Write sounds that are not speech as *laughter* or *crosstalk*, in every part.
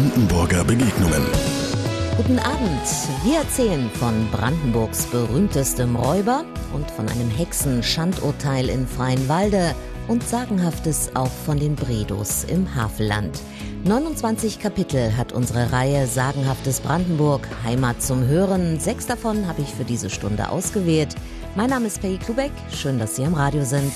Brandenburger Begegnungen. Guten Abend. Wir erzählen von Brandenburgs berühmtestem Räuber und von einem Hexenschandurteil in Freienwalde und Sagenhaftes auch von den Bredos im Havelland. 29 Kapitel hat unsere Reihe Sagenhaftes Brandenburg, Heimat zum Hören. Sechs davon habe ich für diese Stunde ausgewählt. Mein Name ist Peggy Klubeck. Schön, dass Sie am Radio sind.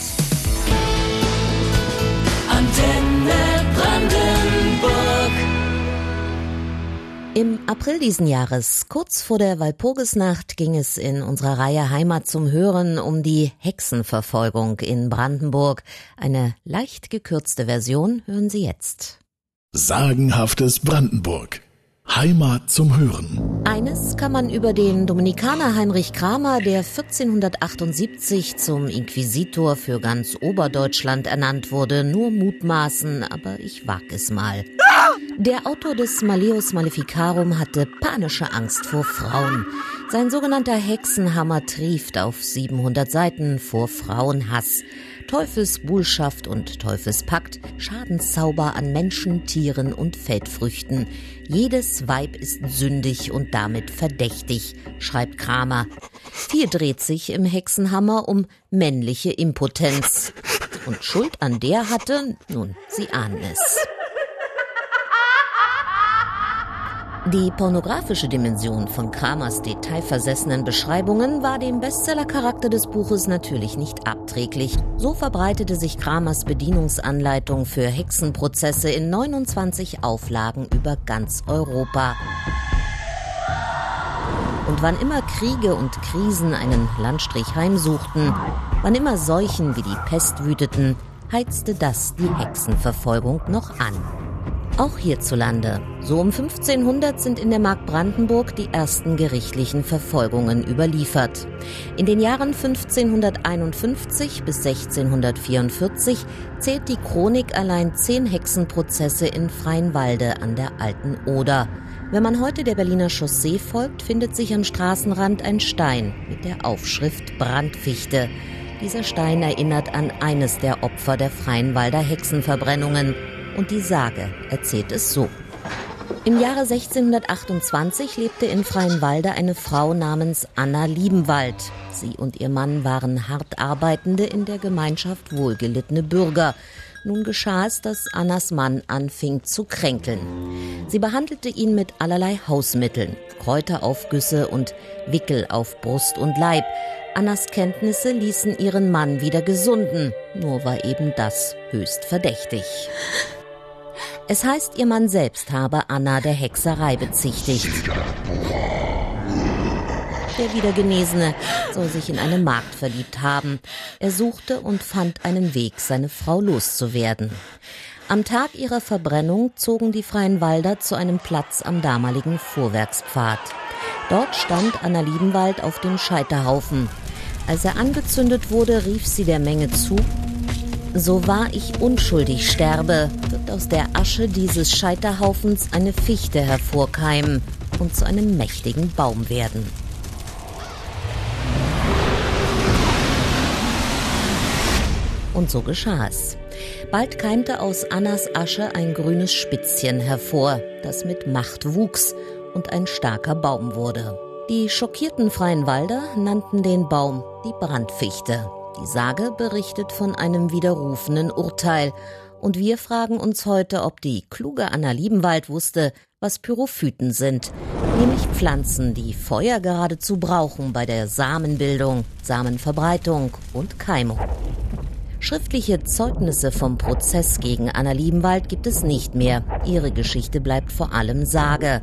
Im April diesen Jahres, kurz vor der Walpurgisnacht, ging es in unserer Reihe Heimat zum Hören um die Hexenverfolgung in Brandenburg. Eine leicht gekürzte Version hören Sie jetzt. Sagenhaftes Brandenburg. Heimat zum Hören. Eines kann man über den Dominikaner Heinrich Kramer, der 1478 zum Inquisitor für ganz Oberdeutschland ernannt wurde, nur mutmaßen, aber ich wag es mal. Der Autor des Malleus Maleficarum hatte panische Angst vor Frauen. Sein sogenannter Hexenhammer trieft auf 700 Seiten vor Frauenhass. Teufelsbuhlschaft und Teufelspakt, Schadenszauber an Menschen, Tieren und Feldfrüchten. Jedes Weib ist sündig und damit verdächtig, schreibt Kramer. Viel dreht sich im Hexenhammer um männliche Impotenz. Und Schuld an der hatte, nun, Sie ahnen es. Die pornografische Dimension von Kramers detailversessenen Beschreibungen war dem Bestsellercharakter des Buches natürlich nicht abträglich. So verbreitete sich Kramers Bedienungsanleitung für Hexenprozesse in 29 Auflagen über ganz Europa. Und wann immer Kriege und Krisen einen Landstrich heimsuchten, wann immer Seuchen wie die Pest wüteten, heizte das die Hexenverfolgung noch an. Auch hierzulande. So um 1500 sind in der Mark Brandenburg die ersten gerichtlichen Verfolgungen überliefert. In den Jahren 1551 bis 1644 zählt die Chronik allein zehn Hexenprozesse in Freienwalde an der Alten Oder. Wenn man heute der Berliner Chaussee folgt, findet sich am Straßenrand ein Stein mit der Aufschrift Brandfichte. Dieser Stein erinnert an eines der Opfer der Freienwalder Hexenverbrennungen und die Sage erzählt es so. Im Jahre 1628 lebte in Freienwalde eine Frau namens Anna Liebenwald. Sie und ihr Mann waren hart arbeitende, in der Gemeinschaft wohlgelittene Bürger. Nun geschah es, dass Annas Mann anfing zu kränkeln. Sie behandelte ihn mit allerlei Hausmitteln, Kräuteraufgüsse und Wickel auf Brust und Leib. Annas Kenntnisse ließen ihren Mann wieder gesunden, nur war eben das höchst verdächtig. Es heißt, ihr Mann selbst habe Anna der Hexerei bezichtigt. Der Wiedergenesene soll sich in eine Magd verliebt haben. Er suchte und fand einen Weg, seine Frau loszuwerden. Am Tag ihrer Verbrennung zogen die Freien Walder zu einem Platz am damaligen Vorwerkspfad. Dort stand Anna Liebenwald auf dem Scheiterhaufen. Als er angezündet wurde, rief sie der Menge zu, so wahr ich unschuldig sterbe, wird aus der Asche dieses Scheiterhaufens eine Fichte hervorkeimen und zu einem mächtigen Baum werden. Und so geschah es. Bald keimte aus Annas Asche ein grünes Spitzchen hervor, das mit Macht wuchs und ein starker Baum wurde. Die schockierten Freien Walder nannten den Baum die Brandfichte. Die Sage berichtet von einem widerrufenen Urteil. Und wir fragen uns heute, ob die kluge Anna Liebenwald wusste, was Pyrophyten sind, nämlich Pflanzen, die Feuer geradezu brauchen bei der Samenbildung, Samenverbreitung und Keimung. Schriftliche Zeugnisse vom Prozess gegen Anna Liebenwald gibt es nicht mehr. Ihre Geschichte bleibt vor allem Sage.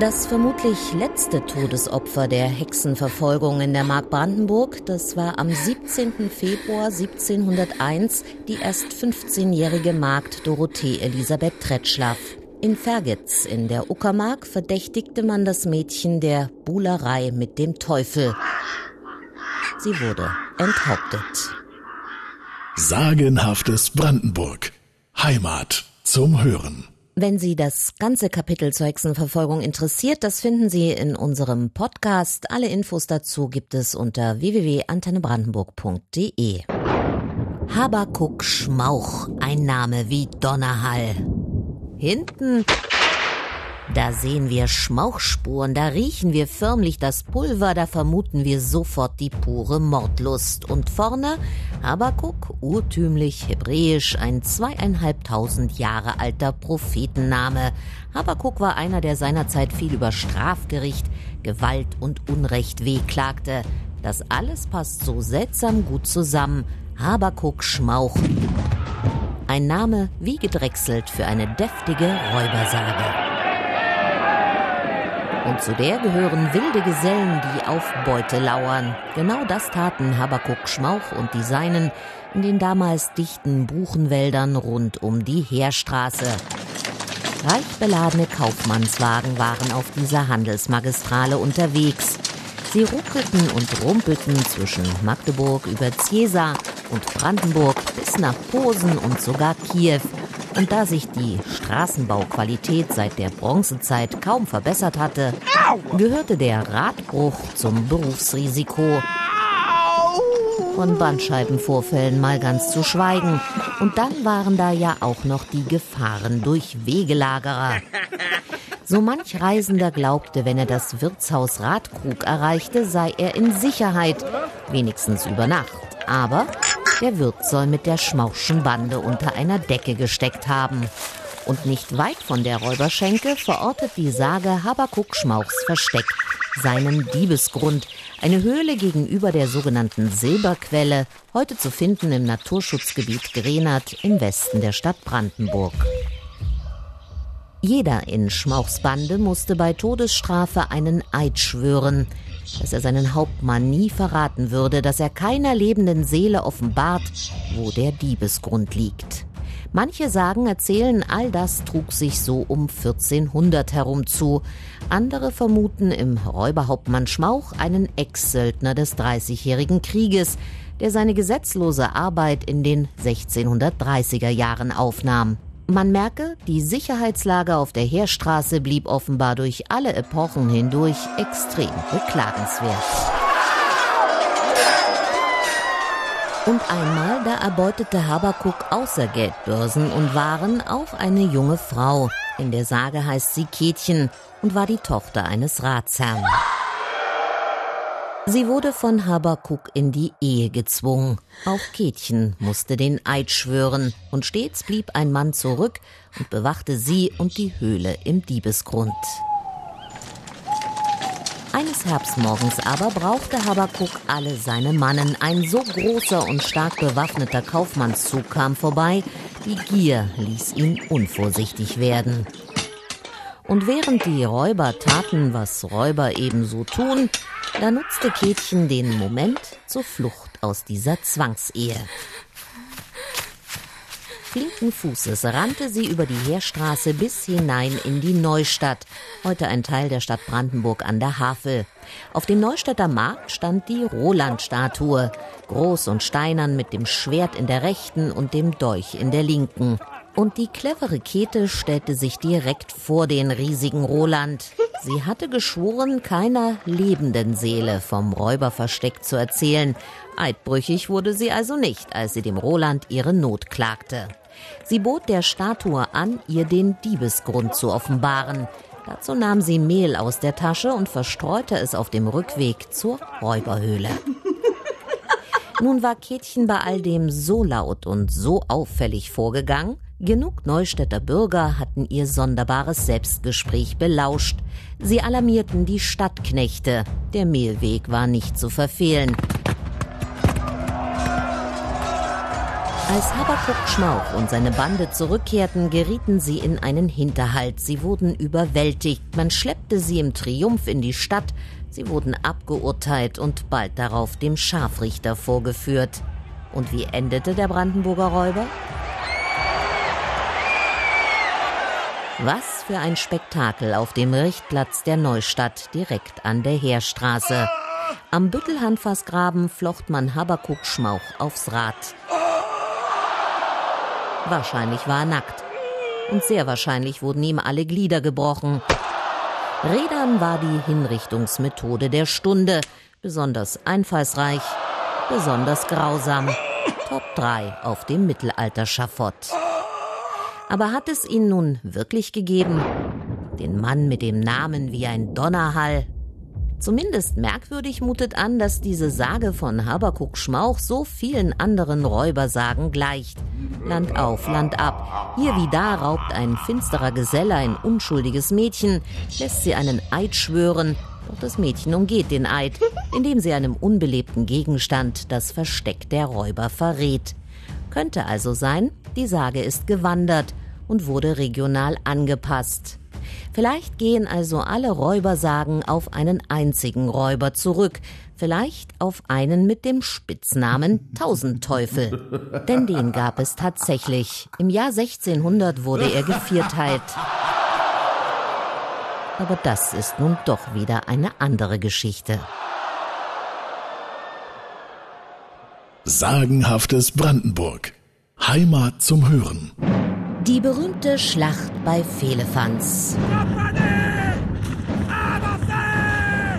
Das vermutlich letzte Todesopfer der Hexenverfolgung in der Mark Brandenburg, das war am 17. Februar 1701 die erst 15-jährige Magd Dorothee Elisabeth Tretschlaff. In Fergitz in der Uckermark verdächtigte man das Mädchen der Buhlerei mit dem Teufel. Sie wurde enthauptet. Sagenhaftes Brandenburg. Heimat zum Hören. Wenn Sie das ganze Kapitel zur Hexenverfolgung interessiert, das finden Sie in unserem Podcast. Alle Infos dazu gibt es unter www.antennebrandenburg.de. Habakuk Schmauch, ein Name wie Donnerhall. hinten da sehen wir Schmauchspuren, da riechen wir förmlich das Pulver, da vermuten wir sofort die pure Mordlust. Und vorne Habakuk, urtümlich hebräisch, ein zweieinhalbtausend Jahre alter Prophetenname. Habakuk war einer, der seinerzeit viel über Strafgericht, Gewalt und Unrecht wehklagte. Das alles passt so seltsam gut zusammen. Habakuk Schmauch. Ein Name wie gedrechselt für eine deftige Räubersage. Und zu der gehören wilde Gesellen, die auf Beute lauern. Genau das taten Habakuk Schmauch und die Seinen in den damals dichten Buchenwäldern rund um die Heerstraße. Reich beladene Kaufmannswagen waren auf dieser Handelsmagistrale unterwegs. Sie ruckelten und rumpelten zwischen Magdeburg über Ziesa und Brandenburg bis nach Posen und sogar Kiew und da sich die Straßenbauqualität seit der Bronzezeit kaum verbessert hatte, gehörte der Radbruch zum Berufsrisiko. Von Bandscheibenvorfällen mal ganz zu schweigen. Und dann waren da ja auch noch die Gefahren durch Wegelagerer. So manch Reisender glaubte, wenn er das Wirtshaus Radkrug erreichte, sei er in Sicherheit, wenigstens über Nacht. Aber der Wirt soll mit der Schmauchschen Bande unter einer Decke gesteckt haben. Und nicht weit von der Räuberschenke verortet die Sage Habakuk Schmauchs Versteck, seinen Diebesgrund, eine Höhle gegenüber der sogenannten Silberquelle, heute zu finden im Naturschutzgebiet Grenat im Westen der Stadt Brandenburg. Jeder in Schmauchs Bande musste bei Todesstrafe einen Eid schwören dass er seinen Hauptmann nie verraten würde, dass er keiner lebenden Seele offenbart, wo der Diebesgrund liegt. Manche sagen, erzählen, all das trug sich so um 1400 herum zu. Andere vermuten im Räuberhauptmann Schmauch einen Ex-Söldner des Dreißigjährigen Krieges, der seine gesetzlose Arbeit in den 1630er Jahren aufnahm. Man merke, die Sicherheitslage auf der Heerstraße blieb offenbar durch alle Epochen hindurch extrem beklagenswert. Und einmal, da erbeutete Habakuk außer Geldbörsen und Waren auch eine junge Frau. In der Sage heißt sie Kätchen und war die Tochter eines Ratsherrn. Sie wurde von Habakuk in die Ehe gezwungen. Auch Kätchen musste den Eid schwören, und stets blieb ein Mann zurück und bewachte sie und die Höhle im Diebesgrund. Eines Herbstmorgens aber brauchte Habakuk alle seine Mannen. Ein so großer und stark bewaffneter Kaufmannszug kam vorbei, die Gier ließ ihn unvorsichtig werden. Und während die Räuber taten, was Räuber ebenso tun, da nutzte Kätchen den Moment zur Flucht aus dieser Zwangsehe. Flinken Fußes rannte sie über die Heerstraße bis hinein in die Neustadt, heute ein Teil der Stadt Brandenburg an der Havel. Auf dem Neustädter Markt stand die Roland-Statue, groß und steinern mit dem Schwert in der rechten und dem Dolch in der linken. Und die clevere Käthe stellte sich direkt vor den riesigen Roland. Sie hatte geschworen, keiner lebenden Seele vom Räuberversteck zu erzählen. Eidbrüchig wurde sie also nicht, als sie dem Roland ihre Not klagte. Sie bot der Statue an, ihr den Diebesgrund zu offenbaren. Dazu nahm sie Mehl aus der Tasche und verstreute es auf dem Rückweg zur Räuberhöhle. Nun war Kätchen bei all dem so laut und so auffällig vorgegangen, Genug Neustädter Bürger hatten ihr sonderbares Selbstgespräch belauscht. Sie alarmierten die Stadtknechte. Der Mehlweg war nicht zu verfehlen. Als Habakuk Schmauch und seine Bande zurückkehrten, gerieten sie in einen Hinterhalt. Sie wurden überwältigt. Man schleppte sie im Triumph in die Stadt. Sie wurden abgeurteilt und bald darauf dem Scharfrichter vorgeführt. Und wie endete der Brandenburger Räuber? Was für ein Spektakel auf dem Richtplatz der Neustadt direkt an der Heerstraße. Am Büttelhandfassgraben flocht man Habakuk Schmauch aufs Rad. Wahrscheinlich war er nackt. Und sehr wahrscheinlich wurden ihm alle Glieder gebrochen. Rädern war die Hinrichtungsmethode der Stunde. Besonders einfallsreich, besonders grausam. Top 3 auf dem Mittelalter-Schafott. Aber hat es ihn nun wirklich gegeben? Den Mann mit dem Namen wie ein Donnerhall? Zumindest merkwürdig mutet an, dass diese Sage von Habakuk Schmauch so vielen anderen Räubersagen gleicht. Land auf, Land ab. Hier wie da raubt ein finsterer Geselle ein unschuldiges Mädchen, lässt sie einen Eid schwören, doch das Mädchen umgeht den Eid, indem sie einem unbelebten Gegenstand das Versteck der Räuber verrät. Könnte also sein, die Sage ist gewandert und wurde regional angepasst. Vielleicht gehen also alle Räubersagen auf einen einzigen Räuber zurück, vielleicht auf einen mit dem Spitznamen Tausendteufel. Denn den gab es tatsächlich. Im Jahr 1600 wurde er gevierteilt. Aber das ist nun doch wieder eine andere Geschichte. Sagenhaftes Brandenburg. Heimat zum Hören. Die berühmte Schlacht bei Fehlefanz.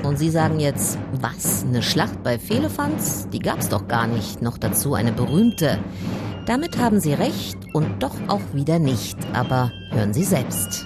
Und Sie sagen jetzt, was? Eine Schlacht bei Fehlefanz? Die gab's doch gar nicht. Noch dazu eine berühmte. Damit haben Sie recht und doch auch wieder nicht. Aber hören Sie selbst.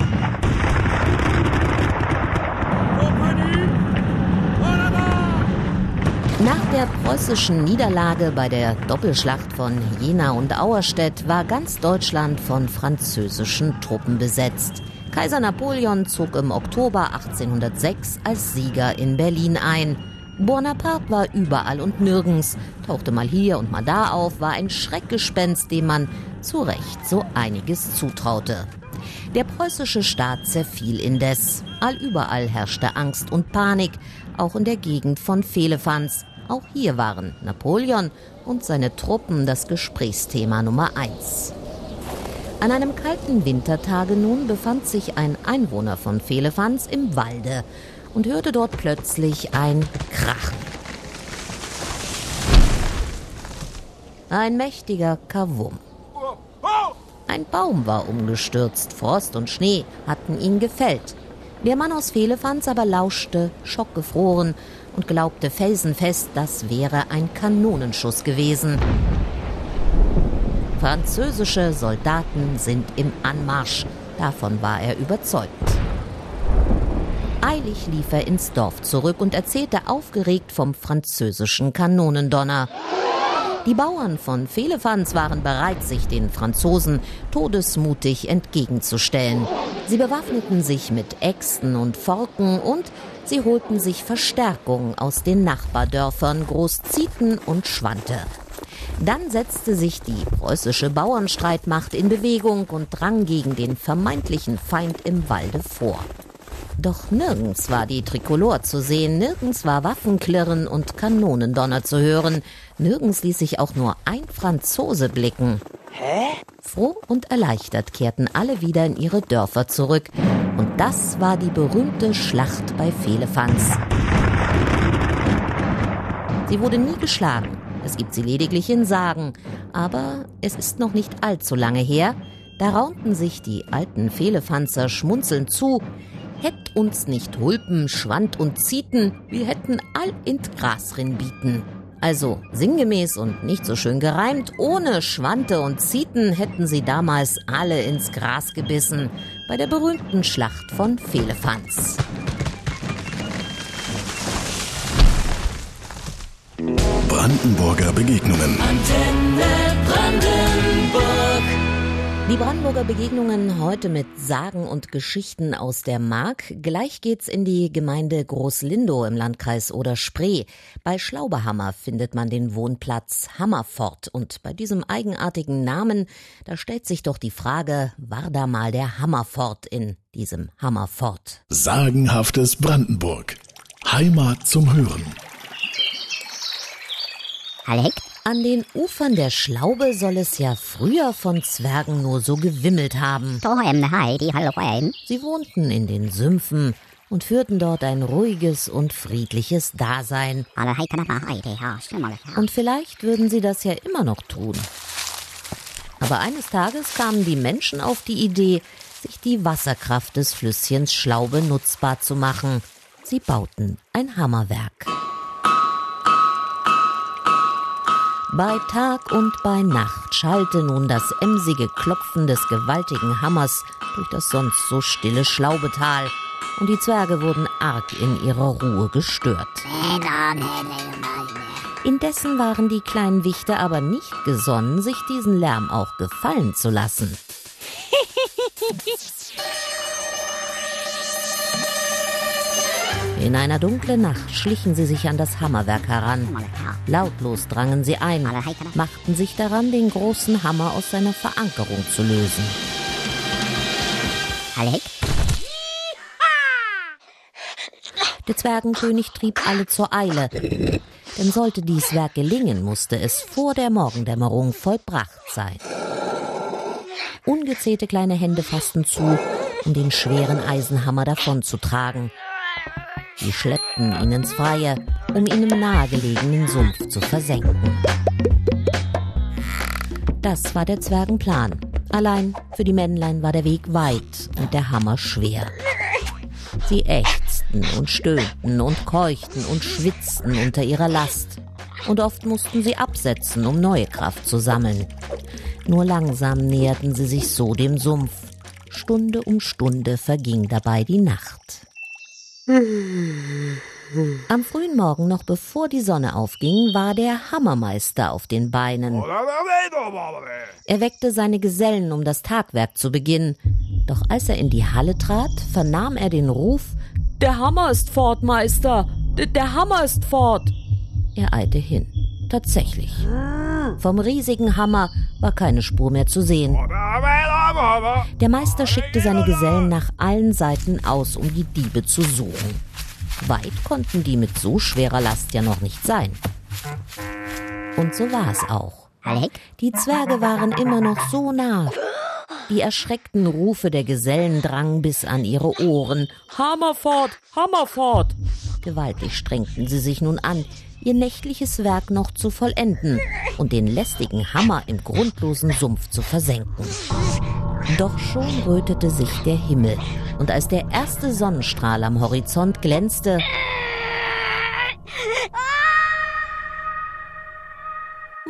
Nach der preußischen Niederlage bei der Doppelschlacht von Jena und Auerstedt war ganz Deutschland von französischen Truppen besetzt. Kaiser Napoleon zog im Oktober 1806 als Sieger in Berlin ein. Bonaparte war überall und nirgends, tauchte mal hier und mal da auf, war ein Schreckgespenst, dem man zu Recht so einiges zutraute. Der preußische Staat zerfiel indes. Allüberall herrschte Angst und Panik, auch in der Gegend von Fehlefanz. Auch hier waren Napoleon und seine Truppen das Gesprächsthema Nummer eins. An einem kalten Wintertage nun befand sich ein Einwohner von Fehlefanz im Walde und hörte dort plötzlich ein Krachen. Ein mächtiger Kavum. Ein Baum war umgestürzt, Frost und Schnee hatten ihn gefällt. Der Mann aus Fehlefanz aber lauschte, schockgefroren und glaubte felsenfest, das wäre ein Kanonenschuss gewesen. Französische Soldaten sind im Anmarsch, davon war er überzeugt. Eilig lief er ins Dorf zurück und erzählte aufgeregt vom französischen Kanonendonner. Die Bauern von Fehlefanz waren bereit, sich den Franzosen todesmutig entgegenzustellen. Sie bewaffneten sich mit Äxten und Forken und sie holten sich Verstärkung aus den Nachbardörfern Großzieten und Schwante. Dann setzte sich die preußische Bauernstreitmacht in Bewegung und drang gegen den vermeintlichen Feind im Walde vor. Doch nirgends war die Trikolor zu sehen, nirgends war Waffenklirren und Kanonendonner zu hören, nirgends ließ sich auch nur ein Franzose blicken. Hä? Froh und erleichtert kehrten alle wieder in ihre Dörfer zurück. Und das war die berühmte Schlacht bei Fehlefanz. Sie wurde nie geschlagen. Es gibt sie lediglich in Sagen. Aber es ist noch nicht allzu lange her. Da raunten sich die alten Fehlefanzer schmunzelnd zu. Hätt uns nicht Hulpen, Schwand und Zieten, wir hätten all int Gras bieten. Also sinngemäß und nicht so schön gereimt, ohne Schwante und Zieten hätten sie damals alle ins Gras gebissen bei der berühmten Schlacht von Fehlefanz. Brandenburger Begegnungen. Antenne Brandenburg. Die Brandenburger Begegnungen heute mit Sagen und Geschichten aus der Mark. Gleich geht's in die Gemeinde Großlindow im Landkreis Oder-Spree. Bei Schlauberhammer findet man den Wohnplatz Hammerfort. Und bei diesem eigenartigen Namen, da stellt sich doch die Frage, war da mal der Hammerfort in diesem Hammerfort? Sagenhaftes Brandenburg. Heimat zum Hören. Alec? An den Ufern der Schlaube soll es ja früher von Zwergen nur so gewimmelt haben. Sie wohnten in den Sümpfen und führten dort ein ruhiges und friedliches Dasein. Und vielleicht würden sie das ja immer noch tun. Aber eines Tages kamen die Menschen auf die Idee, sich die Wasserkraft des Flüsschens Schlaube nutzbar zu machen. Sie bauten ein Hammerwerk. Bei Tag und bei Nacht schallte nun das emsige Klopfen des gewaltigen Hammers durch das sonst so stille Schlaubetal, und die Zwerge wurden arg in ihrer Ruhe gestört. Indessen waren die kleinen Wichte aber nicht gesonnen, sich diesen Lärm auch gefallen zu lassen. In einer dunklen Nacht schlichen sie sich an das Hammerwerk heran. Lautlos drangen sie ein, machten sich daran, den großen Hammer aus seiner Verankerung zu lösen. Der Zwergenkönig trieb alle zur Eile. Denn sollte dies Werk gelingen, musste es vor der Morgendämmerung vollbracht sein. Ungezählte kleine Hände fassten zu, um den schweren Eisenhammer davonzutragen. Sie schleppten ihn ins Freie, um ihn im nahegelegenen Sumpf zu versenken. Das war der Zwergenplan. Allein für die Männlein war der Weg weit und der Hammer schwer. Sie ächzten und stöhnten und keuchten und schwitzten unter ihrer Last. Und oft mussten sie absetzen, um neue Kraft zu sammeln. Nur langsam näherten sie sich so dem Sumpf. Stunde um Stunde verging dabei die Nacht. Am frühen Morgen, noch bevor die Sonne aufging, war der Hammermeister auf den Beinen. Er weckte seine Gesellen, um das Tagwerk zu beginnen. Doch als er in die Halle trat, vernahm er den Ruf Der Hammer ist fort, Meister. D der Hammer ist fort. Er eilte hin. Tatsächlich. Vom riesigen Hammer war keine Spur mehr zu sehen. Der Meister schickte seine Gesellen nach allen Seiten aus, um die Diebe zu suchen. Weit konnten die mit so schwerer Last ja noch nicht sein. Und so war es auch. Die Zwerge waren immer noch so nah. Die erschreckten Rufe der Gesellen drangen bis an ihre Ohren. Hammer fort, Hammer fort! Gewaltig strengten sie sich nun an, ihr nächtliches Werk noch zu vollenden und den lästigen Hammer im grundlosen Sumpf zu versenken. Doch schon rötete sich der Himmel, und als der erste Sonnenstrahl am Horizont glänzte,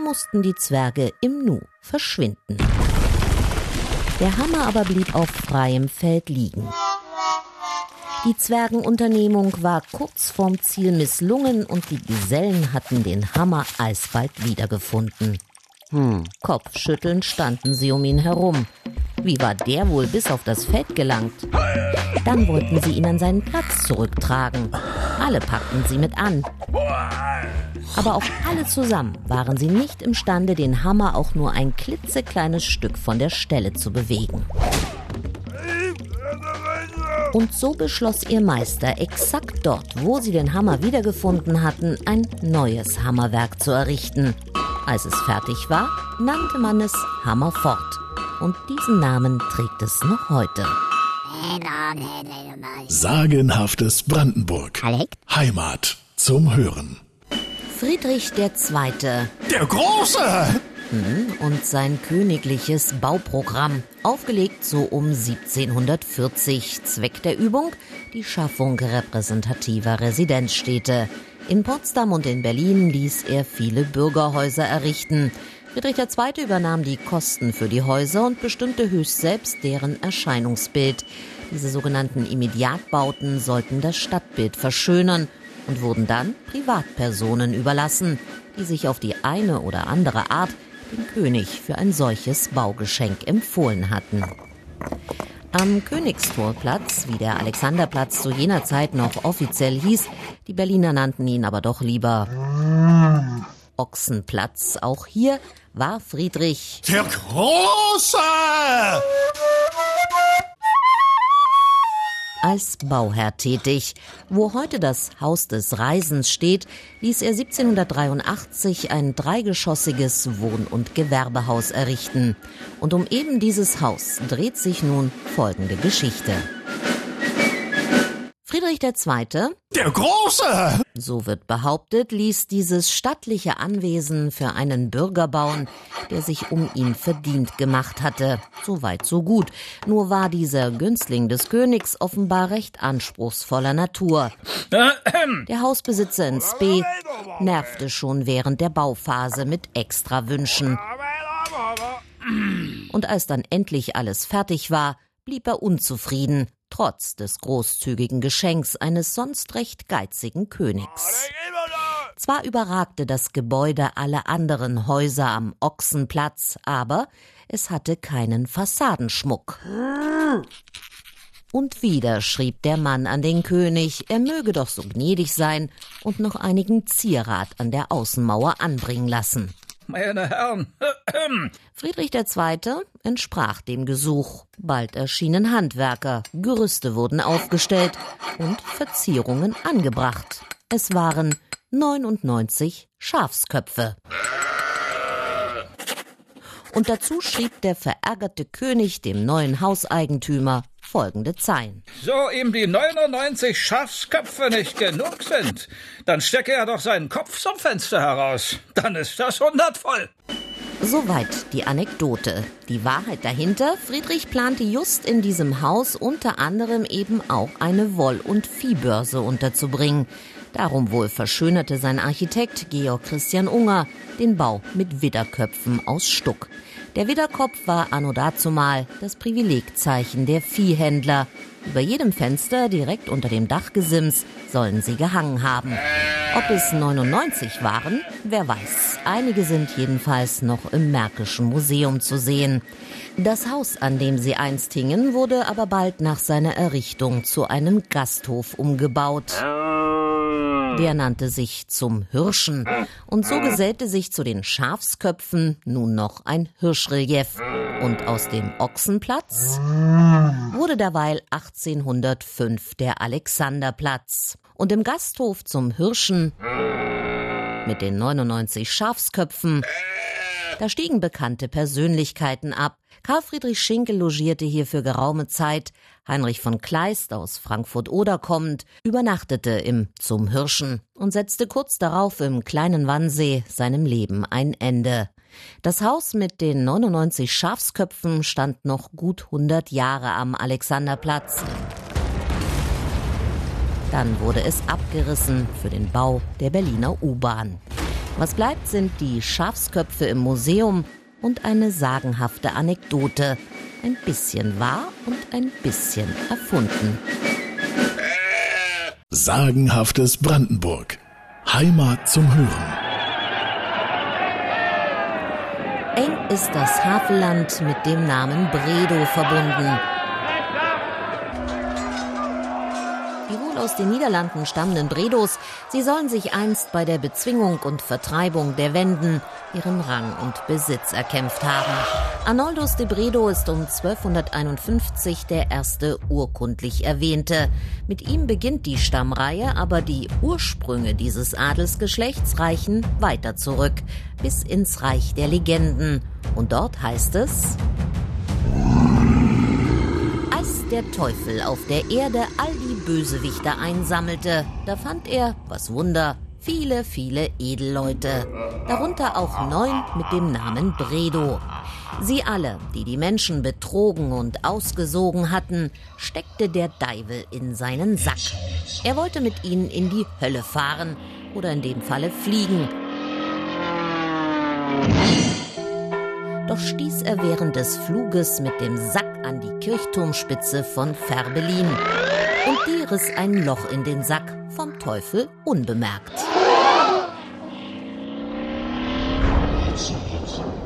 mussten die Zwerge im Nu verschwinden. Der Hammer aber blieb auf freiem Feld liegen. Die Zwergenunternehmung war kurz vorm Ziel misslungen und die Gesellen hatten den Hammer alsbald wiedergefunden. Hm. Kopfschüttelnd standen sie um ihn herum. Wie war der wohl bis auf das Feld gelangt? Dann wollten sie ihn an seinen Platz zurücktragen. Alle packten sie mit an. Aber auch alle zusammen waren sie nicht imstande, den Hammer auch nur ein klitzekleines Stück von der Stelle zu bewegen. Und so beschloss ihr Meister, exakt dort, wo sie den Hammer wiedergefunden hatten, ein neues Hammerwerk zu errichten. Als es fertig war, nannte man es Hammerfort. Und diesen Namen trägt es noch heute. Sagenhaftes Brandenburg. Heimat zum Hören. Friedrich II. Der Große! Und sein königliches Bauprogramm, aufgelegt so um 1740. Zweck der Übung die Schaffung repräsentativer Residenzstädte. In Potsdam und in Berlin ließ er viele Bürgerhäuser errichten. Friedrich II. übernahm die Kosten für die Häuser und bestimmte höchst selbst deren Erscheinungsbild. Diese sogenannten Immediatbauten sollten das Stadtbild verschönern und wurden dann Privatpersonen überlassen, die sich auf die eine oder andere Art den König für ein solches Baugeschenk empfohlen hatten. Am Königstorplatz, wie der Alexanderplatz zu jener Zeit noch offiziell hieß, die Berliner nannten ihn aber doch lieber Ochsenplatz. Auch hier war Friedrich Der Große! Als Bauherr tätig. Wo heute das Haus des Reisens steht, ließ er 1783 ein dreigeschossiges Wohn- und Gewerbehaus errichten. Und um eben dieses Haus dreht sich nun folgende Geschichte. Friedrich II., Der Große! so wird behauptet, ließ dieses stattliche Anwesen für einen Bürger bauen, der sich um ihn verdient gemacht hatte. So weit, so gut. Nur war dieser Günstling des Königs offenbar recht anspruchsvoller Natur. Der Hausbesitzer in Spee nervte schon während der Bauphase mit Extrawünschen. Und als dann endlich alles fertig war, blieb er unzufrieden, trotz des großzügigen Geschenks eines sonst recht geizigen Königs. Zwar überragte das Gebäude alle anderen Häuser am Ochsenplatz, aber es hatte keinen Fassadenschmuck. Und wieder schrieb der Mann an den König, er möge doch so gnädig sein und noch einigen Zierat an der Außenmauer anbringen lassen. Meine Herren, *clears throat* Friedrich II. entsprach dem Gesuch. Bald erschienen Handwerker, Gerüste wurden aufgestellt und Verzierungen angebracht. Es waren 99 Schafsköpfe. Und dazu schrieb der verärgerte König dem neuen Hauseigentümer folgende Zeilen. so ihm die 99 Schafsköpfe nicht genug sind, dann stecke er doch seinen Kopf zum Fenster heraus. Dann ist das hundertvoll. Soweit die Anekdote. Die Wahrheit dahinter, Friedrich plante just in diesem Haus unter anderem eben auch eine Woll- und Viehbörse unterzubringen. Darum wohl verschönerte sein Architekt Georg Christian Unger den Bau mit Widderköpfen aus Stuck. Der Widderkopf war anno dazumal das Privilegzeichen der Viehhändler. Über jedem Fenster direkt unter dem Dachgesims sollen sie gehangen haben. Ob es 99 waren, wer weiß. Einige sind jedenfalls noch im Märkischen Museum zu sehen. Das Haus, an dem sie einst hingen, wurde aber bald nach seiner Errichtung zu einem Gasthof umgebaut. Der nannte sich zum Hirschen und so gesellte sich zu den Schafsköpfen nun noch ein Hirschrelief. Und aus dem Ochsenplatz wurde derweil 1805 der Alexanderplatz. Und im Gasthof zum Hirschen mit den 99 Schafsköpfen da stiegen bekannte Persönlichkeiten ab. Karl Friedrich Schinkel logierte hier für geraume Zeit. Heinrich von Kleist aus Frankfurt-Oder kommend übernachtete im Zum Hirschen und setzte kurz darauf im kleinen Wannsee seinem Leben ein Ende. Das Haus mit den 99 Schafsköpfen stand noch gut 100 Jahre am Alexanderplatz. Dann wurde es abgerissen für den Bau der Berliner U-Bahn. Was bleibt, sind die Schafsköpfe im Museum und eine sagenhafte Anekdote. Ein bisschen wahr und ein bisschen erfunden. Sagenhaftes Brandenburg. Heimat zum Hören. Eng ist das Havelland mit dem Namen Bredow verbunden. Wohl aus den Niederlanden stammenden Bredos, sie sollen sich einst bei der Bezwingung und Vertreibung der Wenden ihren Rang und Besitz erkämpft haben. Arnoldus de Bredo ist um 1251 der erste urkundlich erwähnte. Mit ihm beginnt die Stammreihe, aber die Ursprünge dieses Adelsgeschlechts reichen weiter zurück, bis ins Reich der Legenden. Und dort heißt es, der Teufel auf der Erde all die Bösewichter einsammelte, da fand er, was Wunder, viele, viele Edelleute, darunter auch neun mit dem Namen Bredo. Sie alle, die die Menschen betrogen und ausgesogen hatten, steckte der Deivel in seinen Sack. Er wollte mit ihnen in die Hölle fahren oder in dem Falle fliegen. Doch stieß er während des Fluges mit dem Sack an die Kirchturmspitze von Färbelin. Und die riss ein Loch in den Sack, vom Teufel unbemerkt.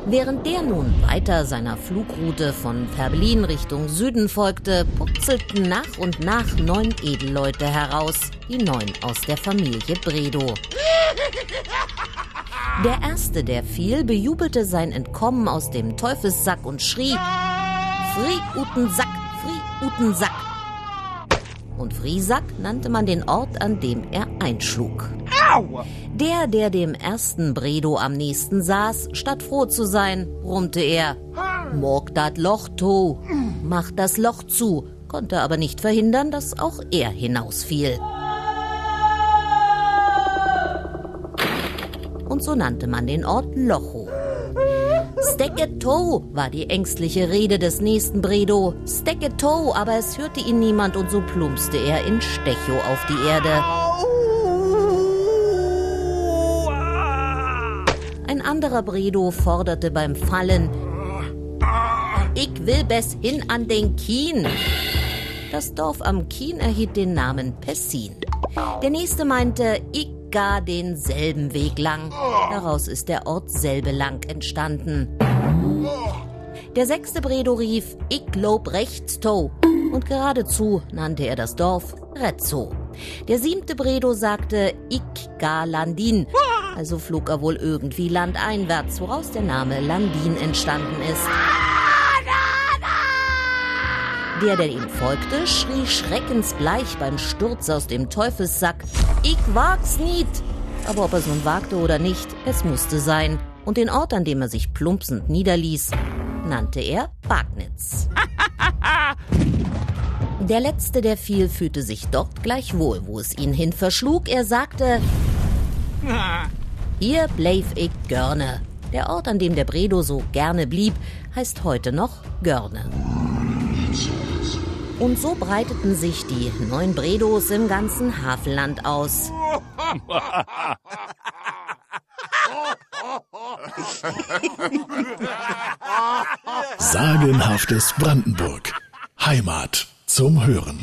Während der nun weiter seiner Flugroute von Färbelin Richtung Süden folgte, purzelten nach und nach neun Edelleute heraus, die neun aus der Familie Bredow. Der erste, der fiel, bejubelte sein Entkommen aus dem Teufelssack und schrie: Fri uten Sack, Fri uten Sack. Und Friesack nannte man den Ort, an dem er einschlug. Der, der dem ersten Bredo am nächsten saß, statt froh zu sein, brummte er: Morg dat Loch to, mach das Loch zu, konnte aber nicht verhindern, dass auch er hinausfiel. Und so nannte man den Ort Locho. Stecketoe war die ängstliche Rede des nächsten Bredo. Stecketoe, aber es hörte ihn niemand und so plumpste er in Stecho auf die Erde. Ein anderer Bredo forderte beim Fallen, ich will bis hin an den Kien. Das Dorf am Kien erhielt den Namen Pessin. Der nächste meinte, ich gar denselben Weg lang. Daraus ist der Ort Selbelang entstanden. Der sechste Bredo rief, ich lob rechtsto. Und geradezu nannte er das Dorf Rezzo. Der siebte Bredo sagte, ich gar Landin. Also flog er wohl irgendwie landeinwärts, woraus der Name Landin entstanden ist. Der, der ihm folgte, schrie schreckensbleich beim Sturz aus dem Teufelssack. Ich wag's niet! Aber ob er es nun wagte oder nicht, es musste sein. Und den Ort, an dem er sich plumpsend niederließ, nannte er Bagnitz. *laughs* Der letzte, der fiel, fühlte sich dort gleich wohl, wo es ihn hin verschlug. Er sagte, *laughs* hier bleif ich Görne. Der Ort, an dem der Bredo so gerne blieb, heißt heute noch Görne. Und so breiteten sich die neun Bredos im ganzen Havelland aus. *laughs* Sagenhaftes Brandenburg. Heimat zum Hören.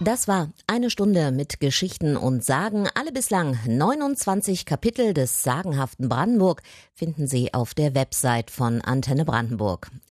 Das war eine Stunde mit Geschichten und Sagen. Alle bislang 29 Kapitel des sagenhaften Brandenburg finden Sie auf der Website von Antenne Brandenburg.